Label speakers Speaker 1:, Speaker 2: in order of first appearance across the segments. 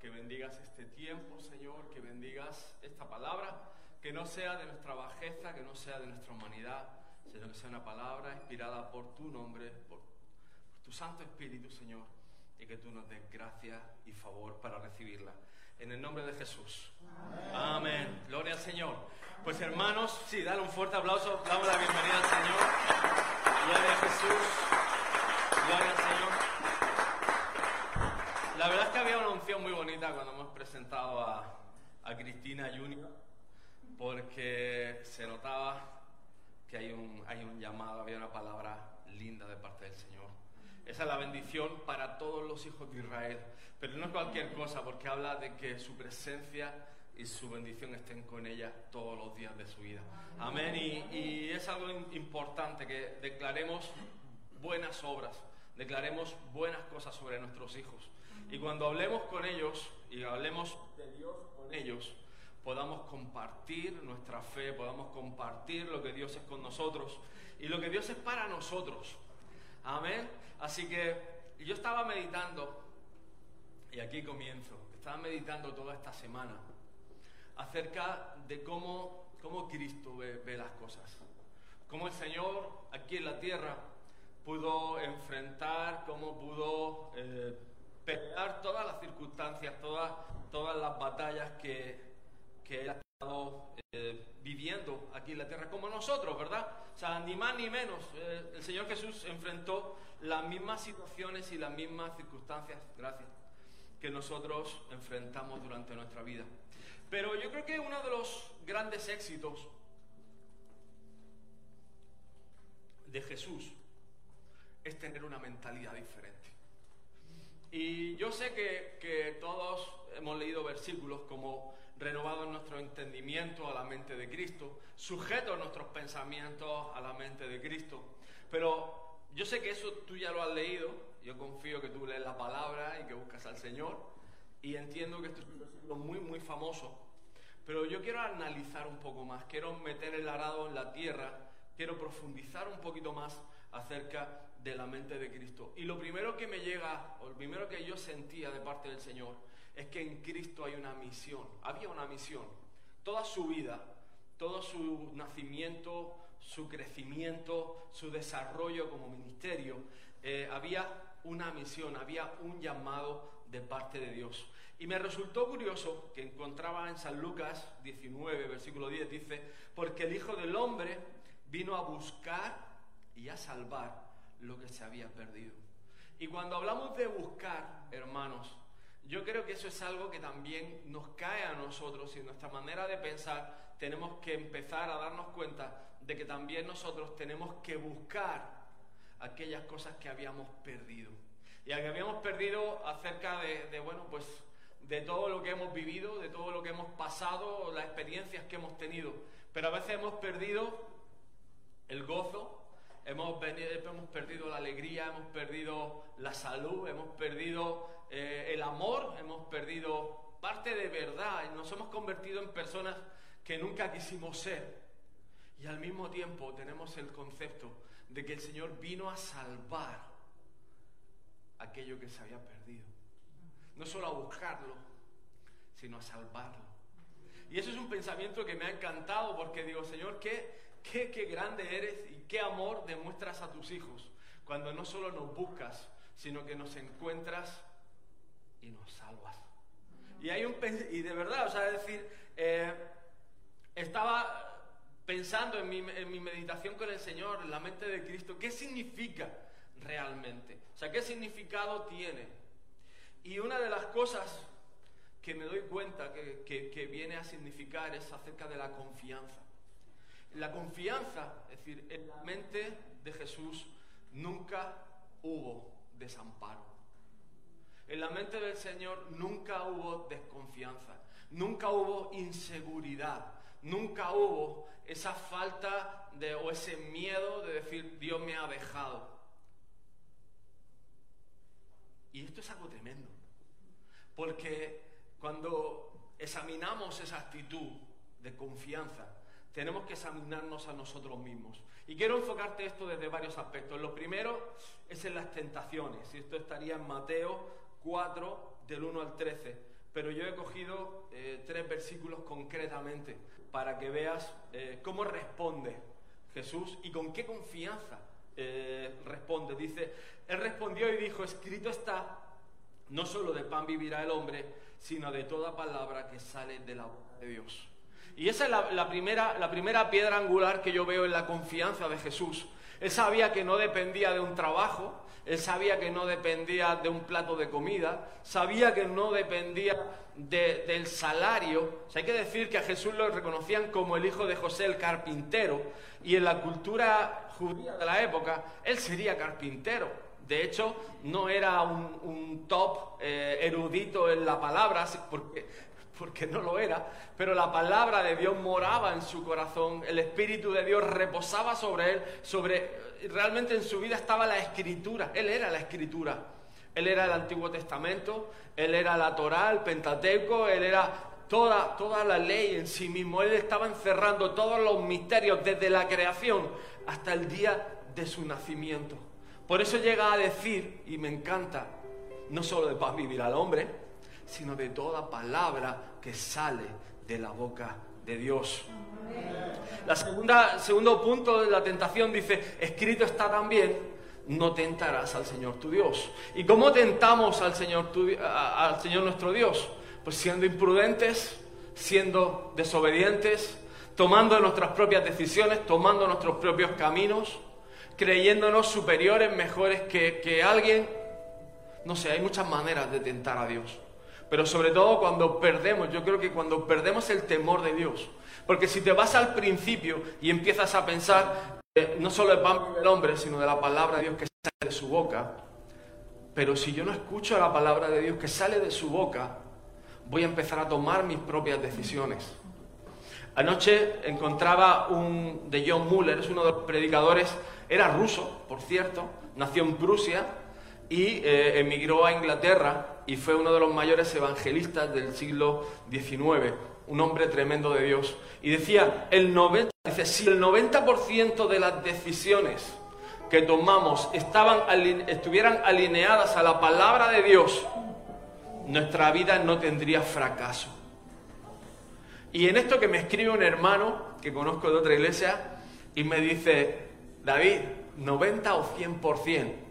Speaker 1: que bendigas este tiempo, Señor, que bendigas esta palabra, que no sea de nuestra bajeza, que no sea de nuestra humanidad, sino que sea una palabra inspirada por tu nombre, por, tu Santo Espíritu, Señor, y que tú nos des gracia y favor para recibirla. En el nombre de Jesús. Amén. Gloria al Señor. Pues hermanos, sí, dale un fuerte aplauso, damos la bienvenida al Señor. Gloria a Jesús. Gloria al Señor. La verdad unción muy bonita cuando hemos presentado a, a Cristina Junior, porque se notaba que hay un, hay un llamado, había una palabra linda de parte del Señor. Esa es la bendición para todos los hijos de Israel. Pero no es cualquier cosa, porque habla de que su presencia y su bendición estén con ella todos los días de su vida. Amén. Y, y es algo importante que declaremos buenas obras, declaremos buenas cosas sobre nuestros hijos. Y cuando hablemos con ellos y hablemos de Dios con ellos, podamos compartir nuestra fe, podamos compartir lo que Dios es con nosotros y lo que Dios es para nosotros. Amén. Así que yo estaba meditando, y aquí comienzo, estaba meditando toda esta semana acerca de cómo, cómo Cristo ve, ve las cosas. Cómo el Señor aquí en la tierra pudo enfrentar, cómo pudo eh, pelear todas las circunstancias, todas, todas las batallas que, que Él ha estado eh, viviendo aquí en la tierra, como nosotros, ¿verdad? O sea, ni más ni menos. Eh, el Señor Jesús enfrentó las mismas situaciones y las mismas circunstancias, gracias, que nosotros enfrentamos durante nuestra vida. Pero yo creo que uno de los grandes éxitos de Jesús es tener una mentalidad diferente. Y yo sé que, todos hemos leído versículos como renovado nuestro entendimiento a la mente de Cristo, sujetos nuestros pensamientos a la mente de Cristo. Pero yo sé que eso tú ya lo has leído, yo confío que tú lees la palabra y que buscas al Señor, y entiendo que esto es un versículo muy, muy famoso, pero yo quiero analizar un poco más, quiero meter el arado en la tierra, quiero profundizar un poquito más acerca de la mente de Cristo. Y lo primero que me llega, o lo primero que yo sentía de parte del Señor, es que en Cristo hay una misión, había una misión. Toda su vida, todo su nacimiento, su crecimiento, su desarrollo como ministerio, eh, había una misión, había un llamado de parte de Dios. Y me resultó curioso que encontraba en San Lucas 19, versículo 10, dice, porque el Hijo del Hombre vino a buscar y a salvar lo que se había perdido. Y cuando hablamos de buscar, hermanos, yo creo que eso es algo que también nos cae a nosotros y nuestra manera de pensar tenemos que empezar a darnos cuenta de que también nosotros tenemos que buscar aquellas cosas que habíamos perdido. Y que habíamos perdido acerca de, de, bueno, pues de todo lo que hemos vivido, de todo lo que hemos pasado, las experiencias que hemos tenido. Pero a veces hemos perdido el gozo, hemos, perdido la alegría, hemos perdido la salud, hemos perdido eh, el amor, hemos perdido parte de verdad nos hemos convertido en personas que nunca quisimos ser. Y al mismo tiempo tenemos el concepto de que el Señor vino a salvar aquello que se había perdido. No solo a buscarlo, sino a salvarlo. Y eso es un pensamiento que me ha encantado porque digo, Señor, qué, qué, qué grande eres y qué amor demuestras a tus hijos cuando no solo nos buscas, sino que nos encuentras y nos salvas. Y hay un y de verdad, o sea, es decir, eh, estaba pensando en mi, en mi meditación con el Señor, en la mente de Cristo, ¿qué significa realmente? O sea, ¿qué significado tiene? Y una de las cosas que me doy cuenta que, que, que viene a significar es acerca de la confianza. La confianza, es decir, en la mente de Jesús nunca hubo desamparo. En la mente del Señor nunca hubo desconfianza, nunca hubo inseguridad, nunca hubo esa falta de, o ese miedo de decir Dios me ha dejado. Y esto es algo tremendo, porque cuando examinamos esa actitud de confianza, tenemos que examinarnos a nosotros mismos. Y quiero enfocarte esto desde varios aspectos. Lo primero es en las tentaciones, y esto estaría en Mateo 4, del 1 al 13. pero yo he cogido eh, tres versículos concretamente para que veas eh, cómo responde Jesús y con qué confianza eh, responde. Dice, Él respondió y dijo, escrito está, no solo de pan vivirá el hombre, sino de toda palabra que sale de la boca de Dios. Y esa es la, primera, la primera piedra angular que yo veo en la confianza de Jesús. Él sabía que no dependía de un trabajo, él sabía que no dependía de un plato de comida, sabía que no dependía del salario. hay que decir que a Jesús lo reconocían como el hijo de José el carpintero, y en la cultura judía de la época, él sería carpintero. De hecho, no era un, top eh, erudito en la palabra, porque porque no lo era, pero la palabra de Dios moraba en su corazón, el Espíritu de Dios reposaba sobre él, sobre realmente en su vida estaba la escritura, él era la escritura, él era el Antiguo Testamento, él era la Torá, el Pentateuco, él era toda, toda la ley en sí mismo, él estaba encerrando todos los misterios desde la creación hasta el día de su nacimiento. Por eso llega a decir, y me encanta, no solo de paz vivir al hombre, sino de toda palabra que sale de la boca de Dios. La segunda, segundo punto de la tentación dice, escrito está también, no tentarás al Señor tu Dios. ¿Y cómo tentamos al Señor, al Señor nuestro Dios? Pues siendo imprudentes, siendo desobedientes, tomando nuestras propias decisiones, tomando nuestros propios caminos, creyéndonos superiores, mejores que, que alguien. No sé, hay muchas maneras de tentar a Dios. Pero sobre todo cuando perdemos, yo creo que cuando perdemos el temor de Dios. Porque si te vas al principio y empiezas a pensar no solo el pan del hombre, sino de la palabra de Dios que sale de su boca, pero si yo no escucho la palabra de Dios que sale de su boca, voy a empezar a tomar mis propias decisiones. Anoche encontraba un de John Muller, es uno de los predicadores, era ruso, por cierto, nació en Prusia y eh, emigró a Inglaterra y fue uno de los mayores evangelistas del siglo XIX, un hombre tremendo de Dios. Y decía, el 90, dice, si el 90% de las decisiones que tomamos estaban, estuvieran alineadas a la palabra de Dios, nuestra vida no tendría fracaso. Y en esto que me escribe un hermano que conozco de otra iglesia y me dice, David, 90 o 100%.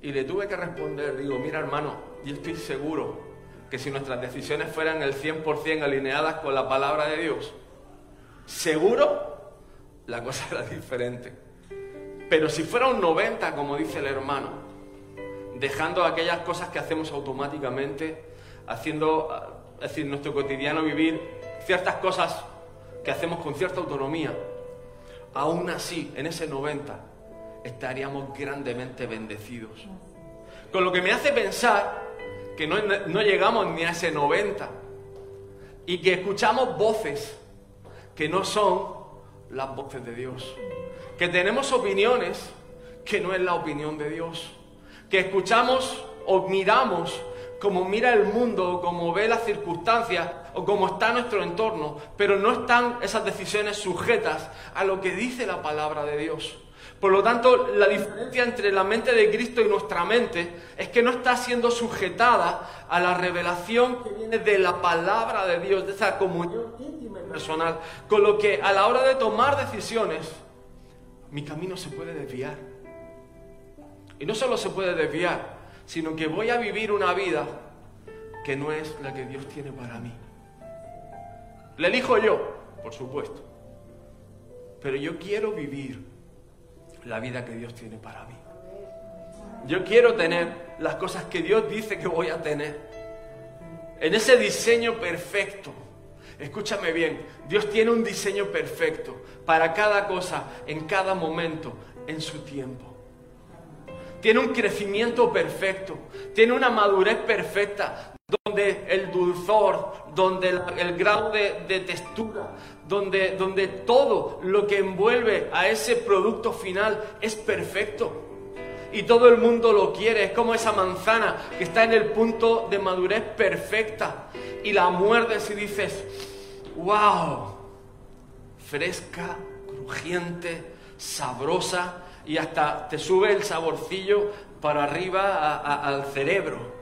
Speaker 1: Y le tuve que responder, digo, mira hermano, yo estoy seguro que si nuestras decisiones fueran el 100% alineadas con la palabra de Dios, seguro la cosa era diferente. Pero si fuera un 90, como dice el hermano, dejando aquellas cosas que hacemos automáticamente, haciendo, decir, nuestro cotidiano vivir ciertas cosas que hacemos con cierta autonomía, aún así, en ese 90, estaríamos grandemente bendecidos. Con lo que me hace pensar que no, llegamos ni a ese 90 y que escuchamos voces que no son las voces de Dios. Que tenemos opiniones que no es la opinión de Dios. Que escuchamos o miramos como mira el mundo, como ve las circunstancias o como está nuestro entorno, pero no están esas decisiones sujetas a lo que dice la palabra de Dios. Por lo tanto, la diferencia entre la mente de Cristo y nuestra mente es que no está siendo sujetada a la revelación que viene de la palabra de Dios, de esa comunión íntima y personal. Con lo que a la hora de tomar decisiones, mi camino se puede desviar. Y no solo se puede desviar, sino que voy a vivir una vida que no es la que Dios tiene para mí. La elijo yo, por supuesto. Pero yo quiero vivir la vida que Dios tiene para mí. Yo quiero tener las cosas que Dios dice que voy a tener. En ese diseño perfecto. Escúchame bien, Dios tiene un diseño perfecto para cada cosa, en cada momento, en su tiempo. Tiene un crecimiento perfecto, tiene una madurez perfecta, donde el dulzor, donde el, grado de, textura, donde, donde todo lo que envuelve a ese producto final es perfecto. Y todo el mundo lo quiere, es como esa manzana que está en el punto de madurez perfecta. Y la muerdes y dices, wow, fresca, crujiente, sabrosa, y hasta te sube el saborcillo para arriba al cerebro.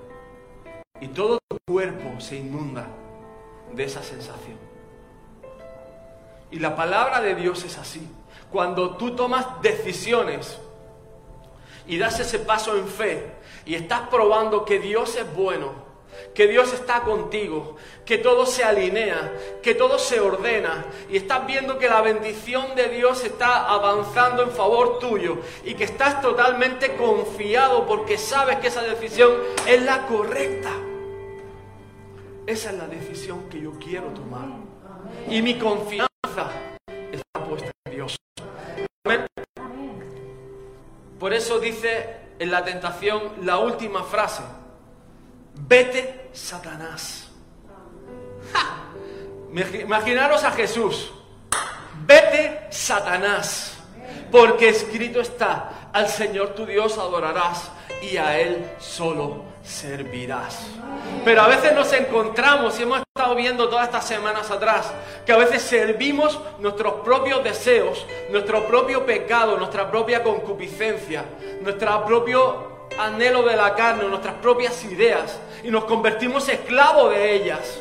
Speaker 1: Y todo tu cuerpo se inunda de esa sensación. Y la palabra de Dios es así. Cuando tú tomas decisiones y das ese paso en fe y estás probando que Dios es bueno, que Dios está contigo, que todo se alinea, que todo se ordena y estás viendo que la bendición de Dios está avanzando en favor tuyo y que estás totalmente confiado porque sabes que esa decisión es la correcta. Esa es la decisión que yo quiero tomar. Y mi confianza está puesta en Dios. Por eso dice en la tentación la última frase vete Satanás. Imaginaros a Jesús, vete Satanás, porque escrito está, al Señor tu Dios adorarás y a Él solo servirás. Pero a veces nos encontramos, y hemos estado viendo todas estas semanas atrás, que a veces servimos nuestros propios deseos, nuestro propio pecado, nuestra propia concupiscencia, nuestro propio anhelo de la carne, nuestras propias ideas, y nos convertimos esclavos de ellas.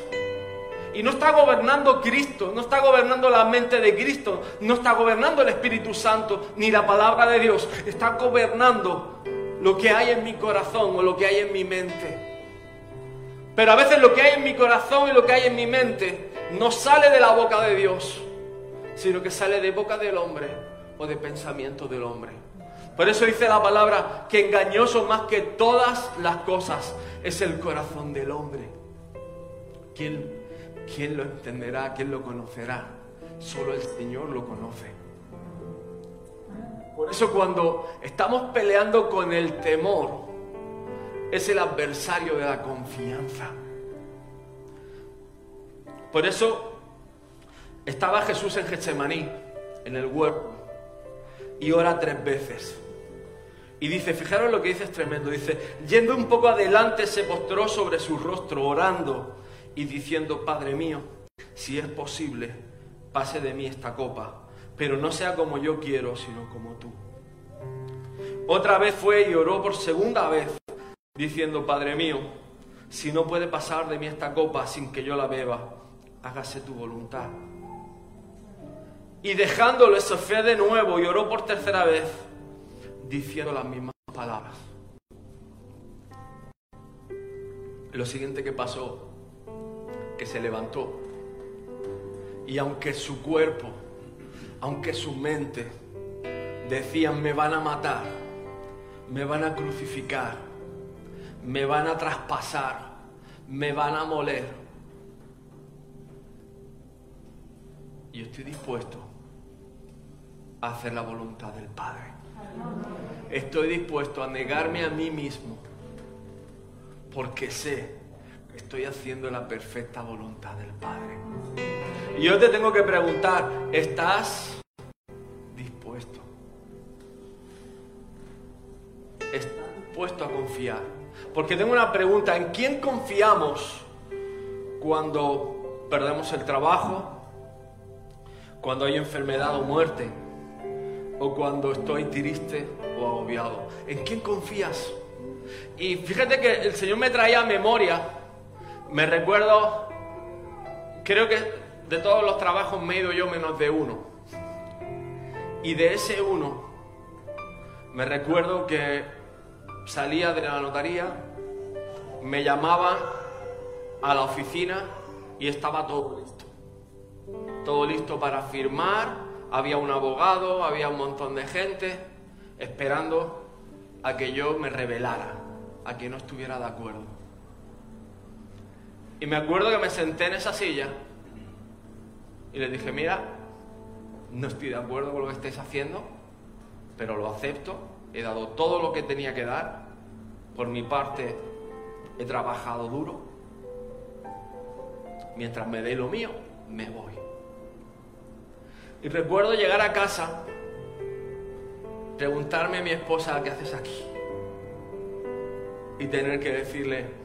Speaker 1: Y no está gobernando Cristo, no está gobernando la mente de Cristo, no está gobernando el Espíritu Santo, ni la palabra de Dios, está gobernando lo que hay en mi corazón o lo que hay en mi mente. Pero a veces lo que hay en mi corazón y lo que hay en mi mente no sale de la boca de Dios, sino que sale de boca del hombre o de pensamiento del hombre. Por eso dice la palabra que engañoso más que todas las cosas es el corazón del hombre. ¿Quién, quién lo entenderá? ¿Quién lo conocerá? Solo el Señor lo conoce. Por eso cuando estamos peleando con el temor, es el adversario de la confianza. Por eso estaba Jesús en Getsemaní, en el huerto, y ora tres veces. Y dice, fijaros lo que dice es tremendo, dice, yendo un poco adelante se postró sobre su rostro orando y diciendo, Padre mío, si es posible, pase de mí esta copa, pero no sea como yo quiero, sino como tú. Otra vez fue y oró por segunda vez, diciendo, Padre mío, si no puede pasar de mí esta copa sin que yo la beba, hágase tu voluntad. Y dejándolo, se fue de nuevo y oró por tercera vez diciendo las mismas palabras. Lo siguiente que pasó, que se levantó y aunque su cuerpo, aunque su mente decían me van a matar, me van a crucificar, me van a traspasar, me van a moler, yo estoy dispuesto a hacer la voluntad del Padre. Estoy dispuesto a negarme a mí mismo porque sé estoy haciendo la perfecta voluntad del Padre. Y yo te tengo que preguntar, ¿estás dispuesto? ¿Estás dispuesto a confiar? Porque tengo una pregunta, ¿en quién confiamos cuando perdemos el trabajo? Cuando hay enfermedad o muerte? o cuando estoy triste o agobiado? ¿En quién confías? Y fíjate que el Señor me traía a memoria, me recuerdo, creo que de todos los trabajos me he ido yo menos de uno. Y de ese uno, me recuerdo que salía de la notaría, me llamaban a la oficina y estaba todo listo. Todo listo para firmar había un abogado, había un montón de gente esperando a que yo me revelara, a que no estuviera de acuerdo. Y me acuerdo que me senté en esa silla y le dije, mira, no estoy de acuerdo con lo que estáis haciendo, pero lo acepto, he dado todo lo que tenía que dar, por mi parte he trabajado duro, mientras me dé lo mío, me voy. Y recuerdo llegar a casa, preguntarme a mi esposa, ¿qué haces aquí? Y tener que decirle,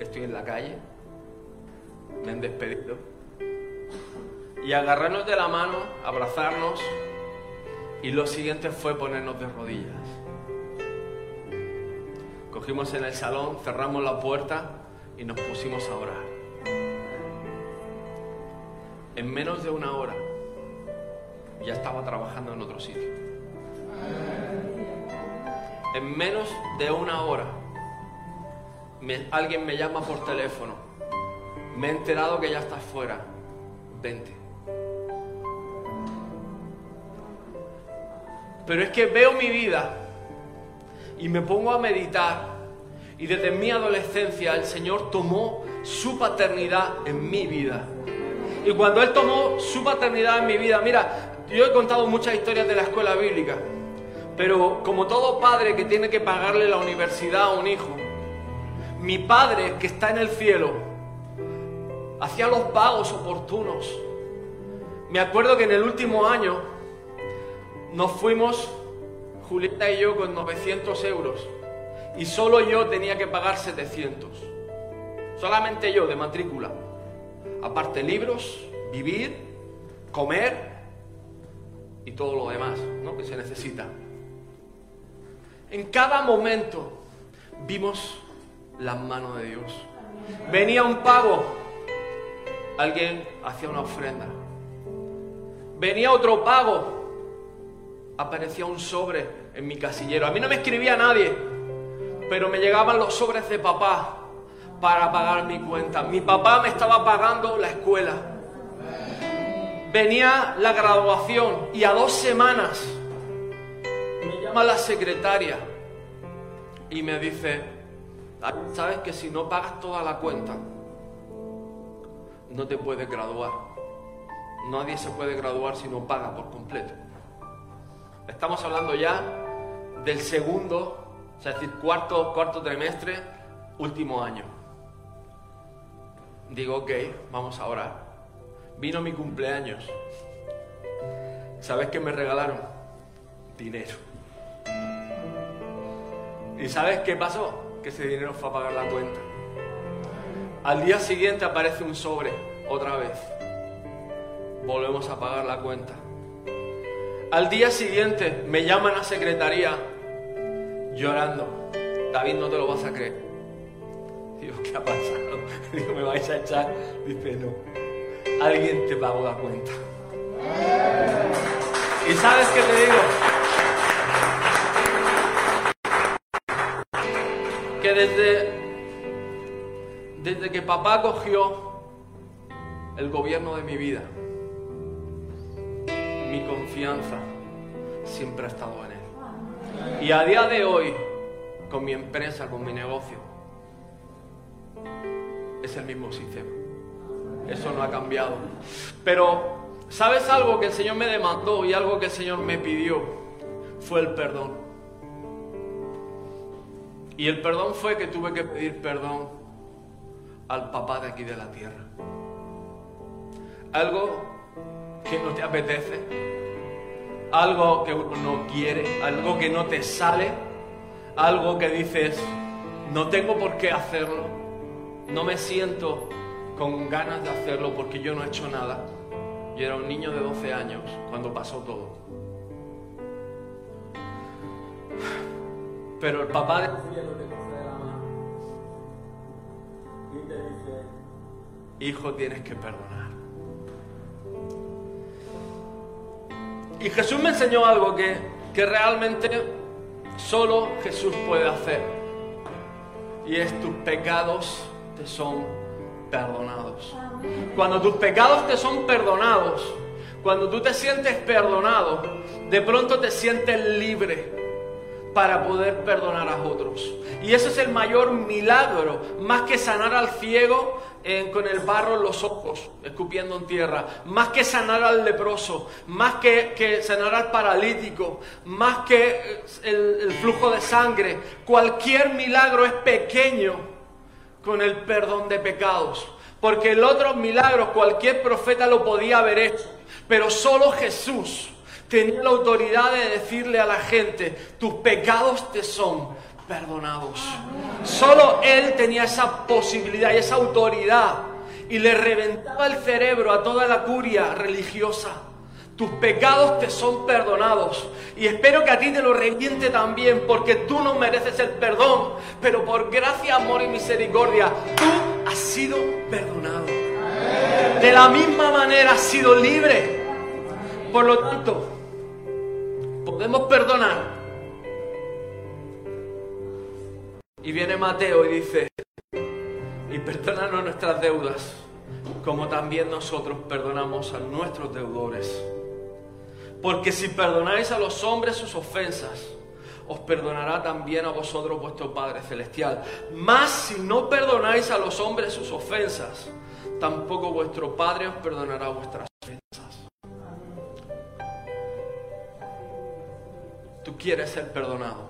Speaker 1: estoy en la calle, me han despedido. Y agarrarnos de la mano, abrazarnos, y lo siguiente fue ponernos de rodillas. fuimos en el salón, cerramos la puerta y nos pusimos a orar. En menos de una hora ya estaba trabajando en otro sitio. En menos de una hora alguien me llama por teléfono. Me he enterado que ya estás fuera. Vente. Pero es que veo mi vida y me pongo a meditar. Y desde mi adolescencia el Señor tomó su paternidad en mi vida. Y cuando Él tomó su paternidad en mi vida, mira, yo he contado muchas historias de la escuela bíblica, pero como todo padre que tiene que pagarle la universidad a un hijo, mi Padre que está en el cielo hacía los pagos oportunos. Me acuerdo que en el último año nos fuimos, Julieta y yo, con 900 euros. Y solo yo tenía que pagar 700. Solamente yo de matrícula. Aparte libros, vivir, comer y todo lo demás ¿no? que se necesita. En cada momento vimos las manos de Dios. Venía un pago, alguien hacía una ofrenda. Venía otro pago, aparecía un sobre en mi casillero. A mí no me escribía nadie, pero me llegaban los sobres de papá para pagar mi cuenta. Mi papá me estaba pagando la escuela. Venía la graduación y a dos semanas me llama la secretaria y me dice, sabes que si no pagas toda la cuenta, no te puedes graduar. Nadie se puede graduar si no paga por completo. Estamos hablando ya del segundo, es decir, cuarto, cuarto trimestre, último año. Digo, ok, vamos a orar. Vino mi cumpleaños. ¿Sabes qué me regalaron? Dinero. ¿Y sabes qué pasó? Que ese dinero fue a pagar la cuenta. Al día siguiente aparece un sobre, otra vez. Volvemos a pagar la cuenta. Al día siguiente me llaman a secretaría llorando. David, no te lo vas a creer. Digo, ¿qué ha pasado? Digo, ¿me vais a echar? Dice, no. Alguien te pagó la cuenta. ¿Y sabes qué te digo? Desde, desde que papá cogió el gobierno de mi vida, mi confianza siempre ha estado en él. Y a día de hoy, con mi empresa, con mi negocio, es el mismo sistema. Eso no ha cambiado. Pero, ¿sabes algo que el Señor me demandó y algo que el Señor me pidió? Fue el perdón. Y el perdón fue que tuve que pedir perdón al papá de aquí de la tierra. Algo que no te apetece, algo que uno no quiere, algo que no te sale, algo que dices, no tengo por qué hacerlo, no me siento con ganas de hacerlo porque yo no he hecho nada. Yo era un niño de 12 años cuando pasó todo. Pero el papá de hijo, tienes que perdonar. Y Jesús me enseñó algo que, que realmente solo Jesús puede hacer. Y es tus pecados te son perdonados. Cuando tus pecados te son perdonados, cuando tú te sientes perdonado, de pronto te sientes libre para poder perdonar a otros. Y ese es el mayor milagro, más que sanar al ciego con el barro en los ojos, escupiendo en tierra, más que sanar al leproso, más que, sanar al paralítico, más que el, el flujo de sangre. Cualquier milagro es pequeño con el perdón de pecados. Porque el otro milagro cualquier profeta lo podía haber hecho, pero solo Jesús tenía la autoridad de decirle a la gente, tus pecados te son perdonados. Solo Él tenía esa posibilidad y esa autoridad y le reventaba el cerebro a toda la curia religiosa tus pecados te son perdonados. Y espero que a ti te lo reviente también, porque tú no mereces el perdón, pero por gracia, amor y misericordia, tú has sido perdonado. De la misma manera has sido libre. Por lo tanto, podemos perdonar. Y viene Mateo y dice, y perdónanos nuestras deudas, como también nosotros perdonamos a nuestros deudores. Porque si perdonáis a los hombres sus ofensas, os perdonará también a vosotros vuestro Padre Celestial. Mas si no perdonáis a los hombres sus ofensas, tampoco vuestro Padre os perdonará vuestras ofensas. Tú quieres ser perdonado.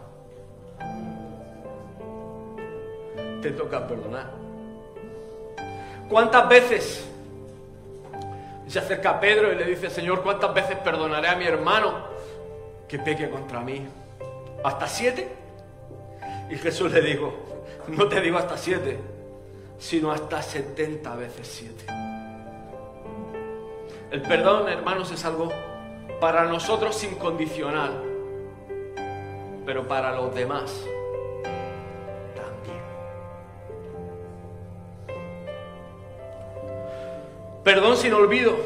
Speaker 1: Te toca perdonar. ¿Cuántas veces se acerca Pedro y le dice, Señor, ¿cuántas veces perdonaré a mi hermano que peque contra mí? ¿Hasta siete? Y Jesús le dijo, no te digo hasta siete, sino hasta setenta veces siete. El perdón, hermanos, es algo para nosotros incondicional, pero para los demás también. Perdón sin olvido.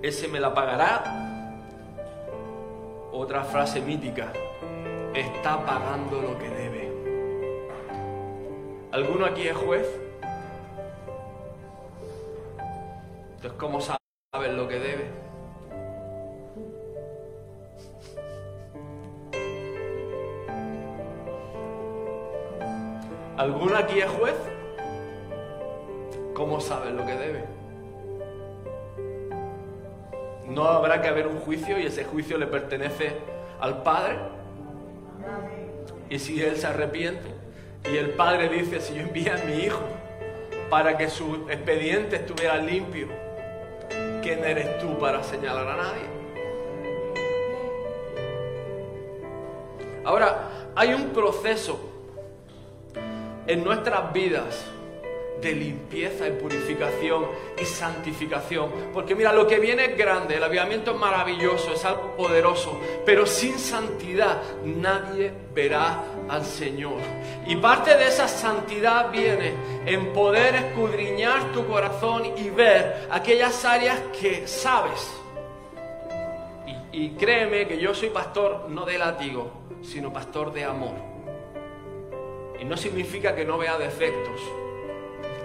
Speaker 1: Ese me la pagará. Otra frase mítica. Está pagando lo que debe. ¿Alguno aquí es juez? Entonces, ¿cómo sabes lo que debe? ¿Alguno aquí es juez? ¿Cómo sabes lo que debe? No habrá que haber un juicio y ese juicio le pertenece al Padre. Y si Él se arrepiente y el Padre dice, si yo envío a mi hijo para que su expediente estuviera limpio, ¿quién eres tú para señalar a nadie? Ahora, hay un proceso en nuestras vidas de limpieza y purificación y santificación. Porque mira, lo que viene es grande, el avivamiento es maravilloso, es algo poderoso, pero sin santidad nadie verá al Señor. Y parte de esa santidad viene en poder escudriñar tu corazón y ver aquellas áreas que sabes. Y, y créeme que yo soy pastor no de látigo, sino pastor de amor. Y no significa que no vea defectos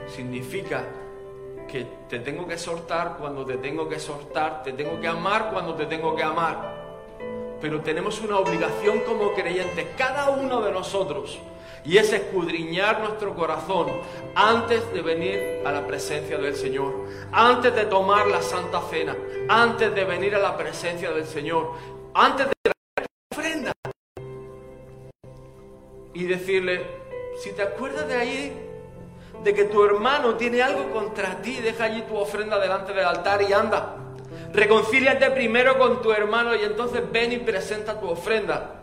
Speaker 1: significa que te tengo que exhortar cuando te tengo que exhortar, te tengo que amar cuando te tengo que amar. Pero tenemos una obligación como creyentes, cada uno de nosotros, y es escudriñar nuestro corazón antes de venir a la presencia del Señor, antes de tomar la Santa Cena, antes de venir a la presencia del Señor, antes de traer la ofrenda y decirle, si te acuerdas de ahí, de que tu hermano tiene algo contra ti, deja allí tu ofrenda delante del altar y anda. Reconcíliate primero con tu hermano y entonces ven y presenta tu ofrenda.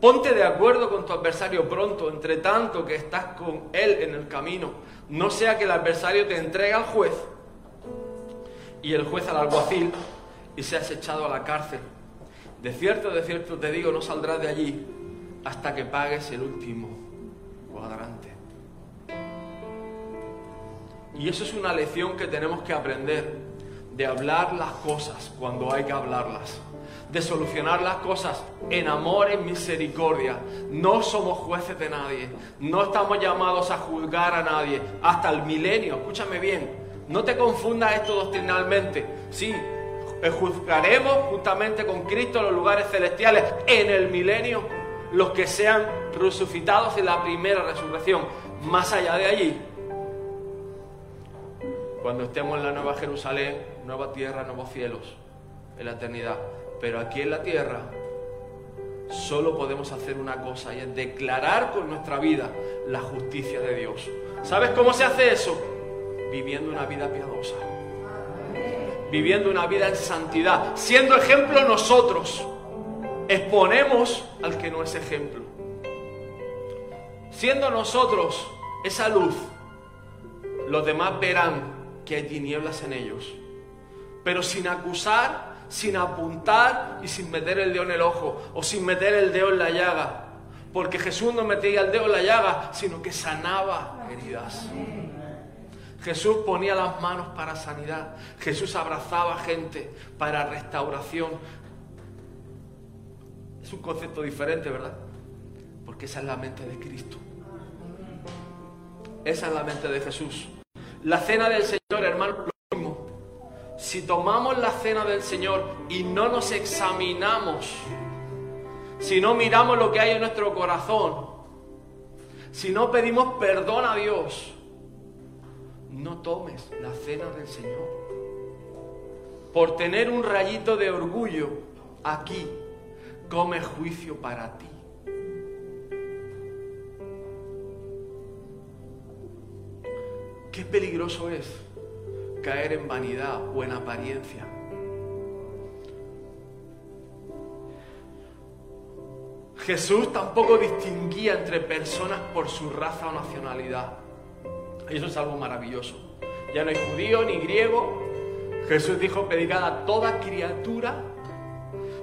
Speaker 1: Ponte de acuerdo con tu adversario pronto, entre tanto que estás con él en el camino. No sea que el adversario te entregue al juez y el juez al alguacil y seas echado a la cárcel. De cierto, de cierto te digo, no saldrás de allí hasta que pagues el último Y eso es una lección que tenemos que aprender, de hablar las cosas cuando hay que hablarlas, de solucionar las cosas en amor, en misericordia. No somos jueces de nadie, no estamos llamados a juzgar a nadie hasta el milenio. Escúchame bien, no te confundas esto doctrinalmente. Sí, juzgaremos justamente con Cristo en los lugares celestiales en el milenio los que sean resucitados en la primera resurrección. Más allá de allí, cuando estemos en la nueva Jerusalén, nueva tierra, nuevos cielos, en la eternidad. Pero aquí en la tierra solo podemos hacer una cosa y es declarar con nuestra vida la justicia de Dios. ¿Sabes cómo se hace eso? Viviendo una vida piadosa. Viviendo una vida en santidad. Siendo ejemplo nosotros. Exponemos al que no es ejemplo. Siendo nosotros esa luz, los demás verán que hay tinieblas en ellos, pero sin acusar, sin apuntar y sin meter el dedo en el ojo o sin meter el dedo en la llaga. Porque Jesús no metía el dedo en la llaga, sino que sanaba heridas. Jesús ponía las manos para sanidad. Jesús abrazaba gente para restauración. Es un concepto diferente, ¿verdad? Porque esa es la mente de Cristo. Esa es la mente de Jesús. La cena del Señor, hermano, lo mismo. Si tomamos la cena del Señor y no nos examinamos, si no miramos lo que hay en nuestro corazón, si no pedimos perdón a Dios, no tomes la cena del Señor. Por tener un rayito de orgullo aquí, come juicio para ti. Qué peligroso es caer en vanidad o en apariencia. Jesús tampoco distinguía entre personas por su raza o nacionalidad. Eso es algo maravilloso. Ya no hay judío ni griego. Jesús dijo, predicad a toda criatura.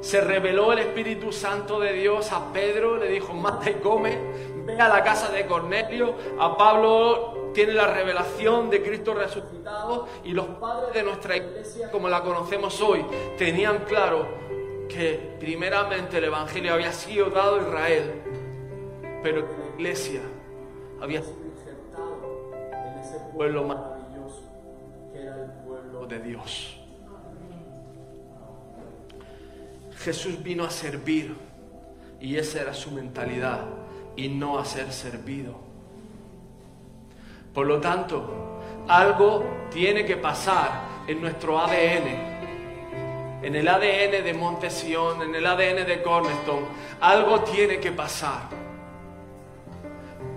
Speaker 1: Se reveló el Espíritu Santo de Dios a Pedro, le dijo, mata y come, ve a la casa de Cornelio. A Pablo tiene la revelación de Cristo resucitado y los padres de nuestra iglesia, como la conocemos hoy, tenían claro que primeramente el Evangelio había sido dado a Israel, pero que la iglesia había sido pueblo maravilloso, que era el pueblo de Dios. Jesús vino a servir y esa era su mentalidad y no a ser servido. Por lo tanto, algo tiene que pasar en nuestro ADN, en el ADN de Montesión, en el ADN de Cornerstone. Algo tiene que pasar.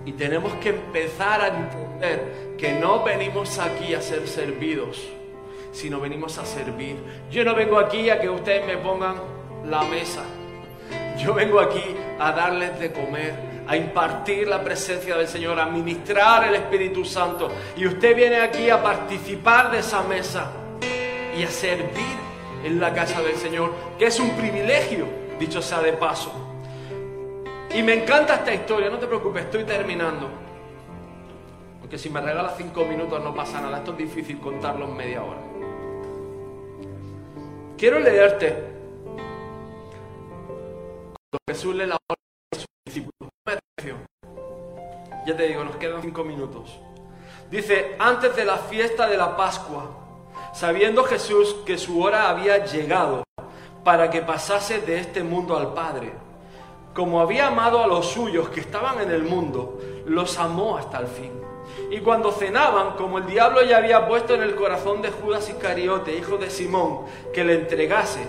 Speaker 1: Y tenemos que empezar a entender que no venimos aquí a ser servidos, sino venimos a servir. Yo no vengo aquí a que ustedes me pongan la mesa. Yo vengo aquí a darles de comer, a impartir la presencia del Señor, a ministrar el Espíritu Santo. Y usted viene aquí a participar de esa mesa y a servir en la casa del Señor, que es un privilegio, dicho sea de paso. Y me encanta esta historia, no te preocupes, estoy terminando. Porque si me regalas cinco minutos no pasa nada, esto es difícil contarlo en media hora. Quiero leerte Jesús le la sus discípulos. Ya te digo, nos quedan cinco minutos. Dice, antes de la fiesta de la Pascua, sabiendo Jesús que su hora había llegado para que pasase de este mundo al Padre como había amado a los suyos que estaban en el mundo, los amó hasta el fin. Y cuando cenaban, como el diablo ya había puesto en el corazón de Judas Iscariote, hijo de Simón, que le entregase,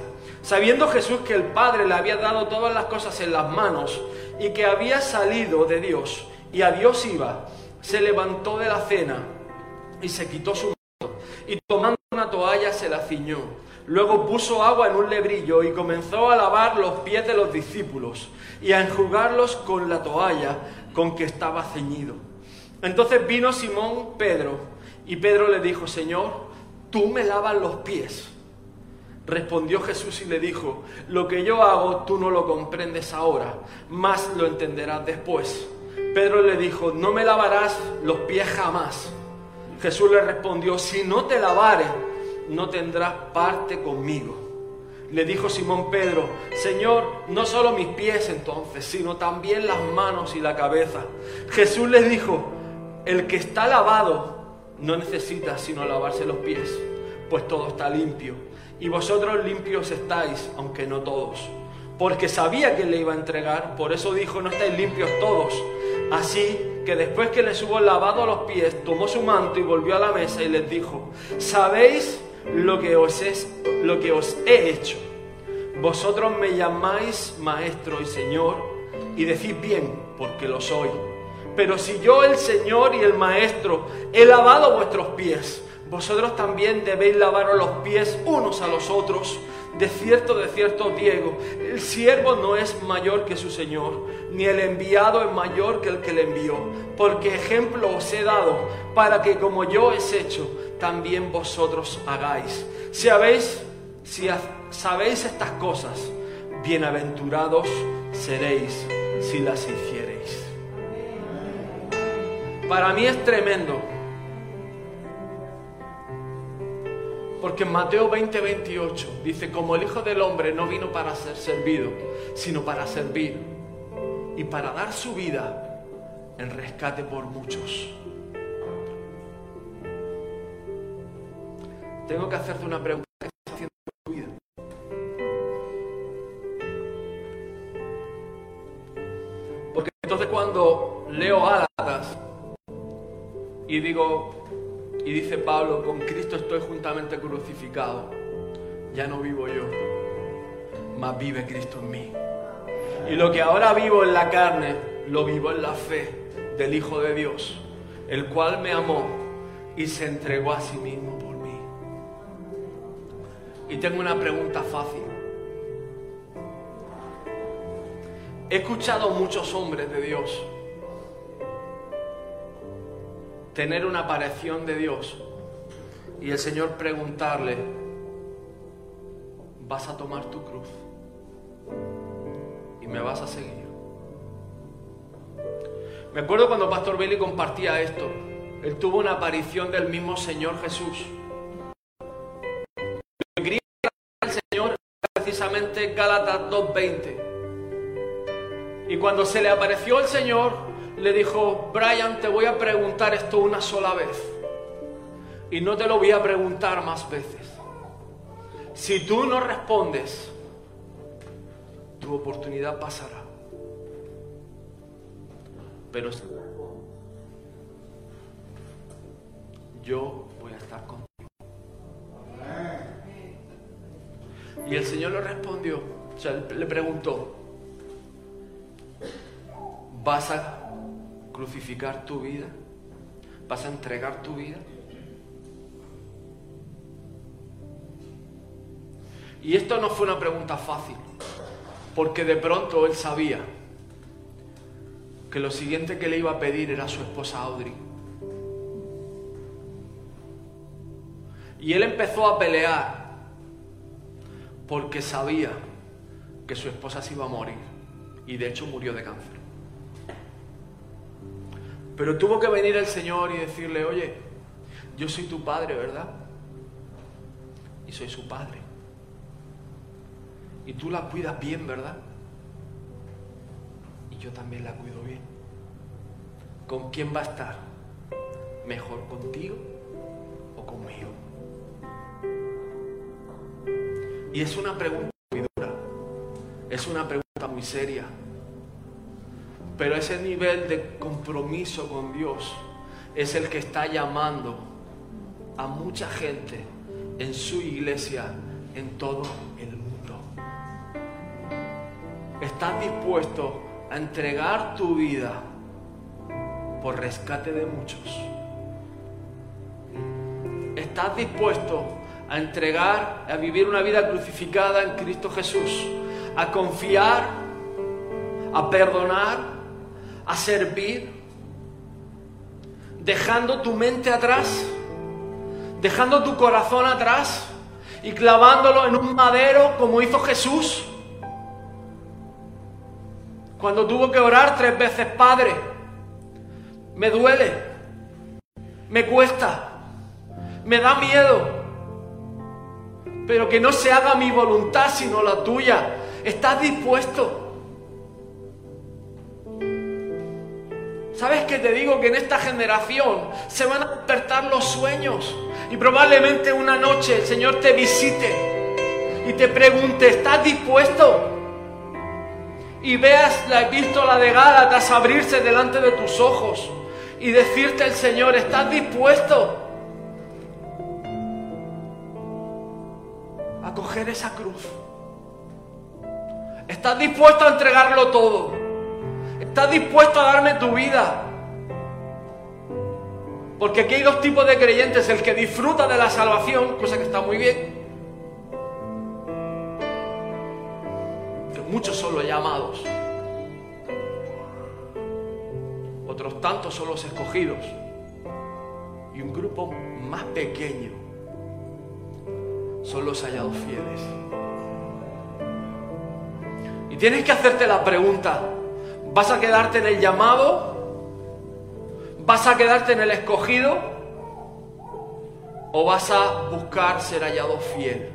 Speaker 1: sabiendo Jesús que el Padre le había dado todas las cosas en las manos y que había salido de Dios y a Dios iba, se levantó de la cena y se quitó su manto y tomando una toalla se la ciñó. Luego puso agua en un lebrillo y comenzó a lavar los pies de los discípulos y a enjugarlos con la toalla con que estaba ceñido. Entonces vino Simón Pedro y Pedro le dijo, Señor, tú me lavas los pies. Respondió Jesús y le dijo, lo que yo hago tú no lo comprendes ahora, más lo entenderás después. Pedro le dijo, no me lavarás los pies jamás. Jesús le respondió, si no te lavare, no tendrás parte conmigo. Le dijo Simón Pedro, Señor, no solo mis pies entonces, sino también las manos y la cabeza. Jesús les dijo, el que está lavado no necesita sino lavarse los pies, pues todo está limpio. Y vosotros limpios estáis, aunque no todos. Porque sabía que le iba a entregar, por eso dijo, no estáis limpios todos. Así que después que les hubo lavado los pies, tomó su manto y volvió a la mesa y les dijo, ¿sabéis lo que os, es, lo que os he hecho. Vosotros me llamáis maestro y señor y decís bien, porque lo soy. Pero si yo, el Señor y el Maestro, he lavado vuestros pies, vosotros también debéis lavaros los pies unos a los otros. De cierto, de cierto, Diego, el siervo no es mayor que su Señor, ni el enviado es mayor que el que le envió, porque ejemplo os he dado, para que como yo he hecho, también vosotros hagáis. Si habéis, si sabéis estas cosas, bienaventurados seréis si las hiciereis. Para mí es tremendo. Porque en Mateo 20, 28 dice, como el Hijo del Hombre no vino para ser servido, sino para servir y para dar su vida en rescate por muchos. Tengo que hacerte una pregunta. ¿Qué estás haciendo en tu vida? Porque entonces cuando leo Álatas y digo, y dice Pablo, con Cristo estoy juntamente crucificado, ya no vivo yo, mas vive Cristo en mí. Y lo que ahora vivo en la carne, lo vivo en la fe del Hijo de Dios, el cual me amó y se entregó a sí mismo por mí. Y tengo una pregunta fácil. He escuchado muchos hombres de Dios tener una aparición de Dios y el Señor preguntarle, ¿vas a tomar tu cruz? Y me vas a seguir. Me acuerdo cuando Pastor Billy compartía esto. Él tuvo una aparición del mismo Señor Jesús. El Señor precisamente Gálatas 2.20. Y cuando se le apareció el Señor, le dijo, Brian, te voy a preguntar esto una sola vez. Y no te lo voy a preguntar más veces. Si tú no respondes, tu oportunidad pasará. Pero yo voy a estar contigo. Y el Señor le respondió, o sea, le preguntó, ¿vas a crucificar tu vida? ¿Vas a entregar tu vida? Y esto no fue una pregunta fácil, porque de pronto él sabía que lo siguiente que le iba a pedir era su esposa Audrey. Y él empezó a pelear porque sabía que su esposa se iba a morir y de hecho murió de cáncer. Pero tuvo que venir el Señor y decirle, oye, yo soy tu padre, ¿verdad? Y soy su padre. Y tú la cuidas bien, ¿verdad? Y yo también la cuido bien. ¿Con quién va a estar? ¿Mejor contigo o conmigo? Y es una pregunta muy dura. Es una pregunta muy seria. Pero ese nivel de compromiso con Dios es el que está llamando a mucha gente en su iglesia en todo el mundo. ¿Estás dispuesto a entregar tu vida por rescate de muchos? ¿Estás dispuesto a entregar, a vivir una vida crucificada en Cristo Jesús? A confiar, a perdonar, a servir, dejando tu mente atrás, dejando tu corazón atrás y clavándolo en un madero como hizo Jesús. Cuando tuvo que orar tres veces, Padre, me duele, me cuesta, me da miedo, pero que no se haga mi voluntad sino la tuya. ¿Estás dispuesto? ¿Sabes qué te digo? Que en esta generación se van a despertar los sueños y probablemente una noche el Señor te visite y te pregunte, ¿estás dispuesto? Y veas la epístola de Gálatas abrirse delante de tus ojos y decirte el Señor, ¿estás dispuesto a coger esa cruz? ¿Estás dispuesto a entregarlo todo? ¿Estás dispuesto a darme tu vida? Porque aquí hay dos tipos de creyentes, el que disfruta de la salvación, cosa que está muy bien, que muchos son los llamados, otros tantos son los escogidos, y un grupo más pequeño son los hallados fieles. Y tienes que hacerte la pregunta, ¿vas a quedarte en el llamado? ¿Vas a quedarte en el escogido? ¿O vas a buscar ser hallado fiel?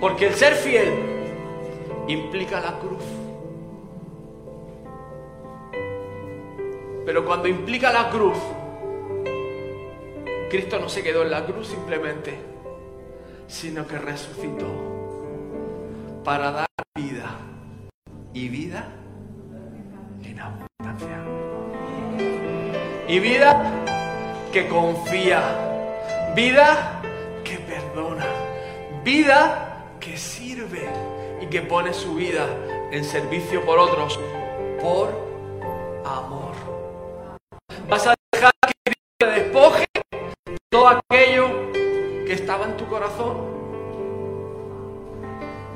Speaker 1: Porque el ser fiel implica la cruz. Pero cuando implica la cruz, Cristo no se quedó en la cruz simplemente, sino que resucitó para dar vida y vida en abundancia. Y vida que confía, vida que perdona, vida que sirve y que pone su vida en servicio por otros por amor. Vas a dejar que te despoje todo aquello que estaba en tu corazón.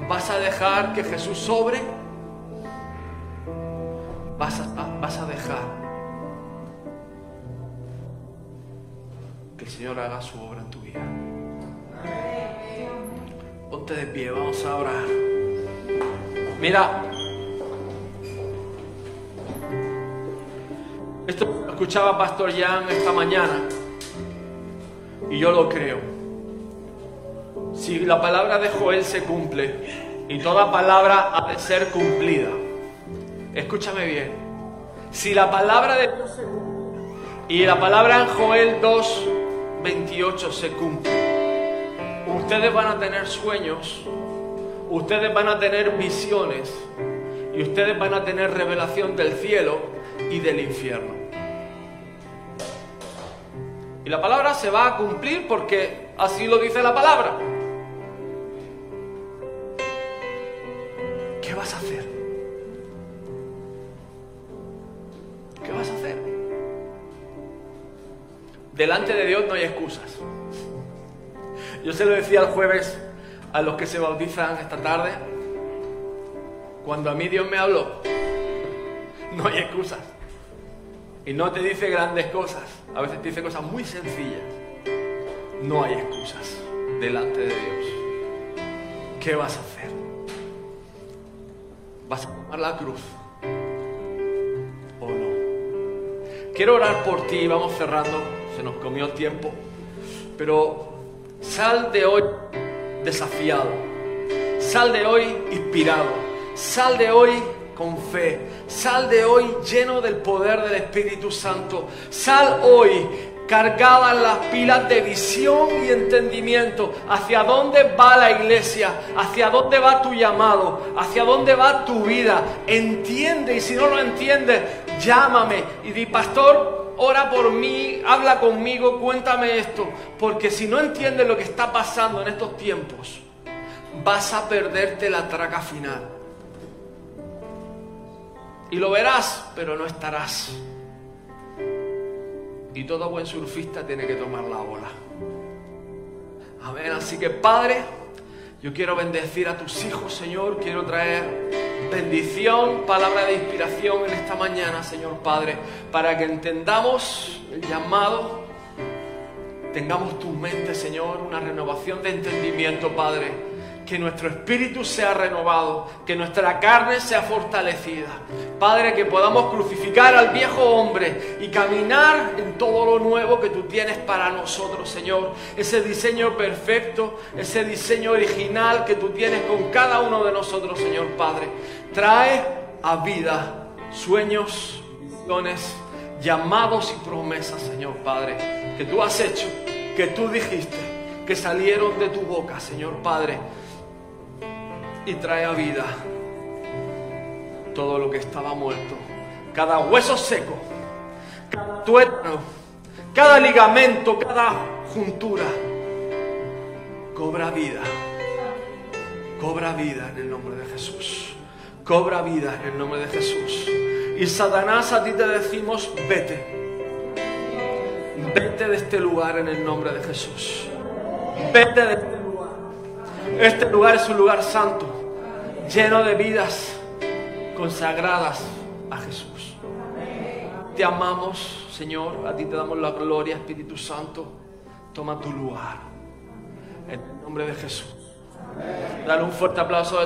Speaker 1: Vas a dejar que Jesús sobre. Vas a, vas a dejar que el Señor haga su obra en tu vida. Ponte de pie, vamos a orar. Mira, esto lo escuchaba Pastor Jan esta mañana y yo lo creo. Si la palabra de Joel se cumple y toda palabra ha de ser cumplida, escúchame bien, si la palabra de Dios se cumple y la palabra en Joel 2, 28 se cumple, ustedes van a tener sueños, ustedes van a tener visiones y ustedes van a tener revelación del cielo y del infierno. Y la palabra se va a cumplir porque así lo dice la palabra. ¿Qué vas a hacer? Hacer? Delante de Dios no hay excusas. Yo se lo decía el jueves a los que se bautizan esta tarde. Cuando a mí Dios me habló, no hay excusas. Y no te dice grandes cosas, a veces te dice cosas muy sencillas. No hay excusas delante de Dios. ¿Qué vas a hacer? ¿Vas a tomar la cruz? Quiero orar por ti, vamos cerrando, se nos comió tiempo, pero sal de hoy desafiado, sal de hoy inspirado, sal de hoy con fe. Sal de hoy lleno del poder del Espíritu Santo. Sal hoy cargada las pilas de visión y entendimiento hacia dónde va la iglesia, hacia dónde va tu llamado, hacia dónde va tu vida. Entiende y si no lo entiendes, llámame y di, pastor, ora por mí, habla conmigo, cuéntame esto, porque si no entiendes lo que está pasando en estos tiempos, vas a perderte la traca final. Y lo verás, pero no estarás. Y todo buen surfista tiene que tomar la ola. Amén. Así que Padre, yo quiero bendecir a tus hijos, Señor. Quiero traer bendición, palabra de inspiración en esta mañana, Señor Padre, para que entendamos el llamado, tengamos tu mente, Señor, una renovación de entendimiento, Padre que nuestro espíritu sea renovado, que nuestra carne sea fortalecida. Padre, que podamos crucificar al viejo hombre y caminar en todo lo nuevo que tú tienes para nosotros, Señor. Ese diseño perfecto, ese diseño original que tú tienes con cada uno de nosotros, Señor Padre. Trae a vida sueños, visiones, llamados y promesas, Señor Padre, que tú has hecho, que tú dijiste, que salieron de tu boca, Señor Padre y trae a vida todo lo que estaba muerto. Cada hueso seco, cada tuétano, cada ligamento, cada juntura cobra vida. Cobra vida en el nombre de Jesús. Cobra vida en el nombre de Jesús. Y Satanás a ti te decimos, vete. Vete de este lugar en el nombre de Jesús. Vete de este lugar. Este lugar es un lugar santo lleno de vidas consagradas a Jesús. Te amamos, Señor, a ti te damos la gloria, Espíritu Santo, toma tu lugar. En el nombre de Jesús. Dale un fuerte aplauso.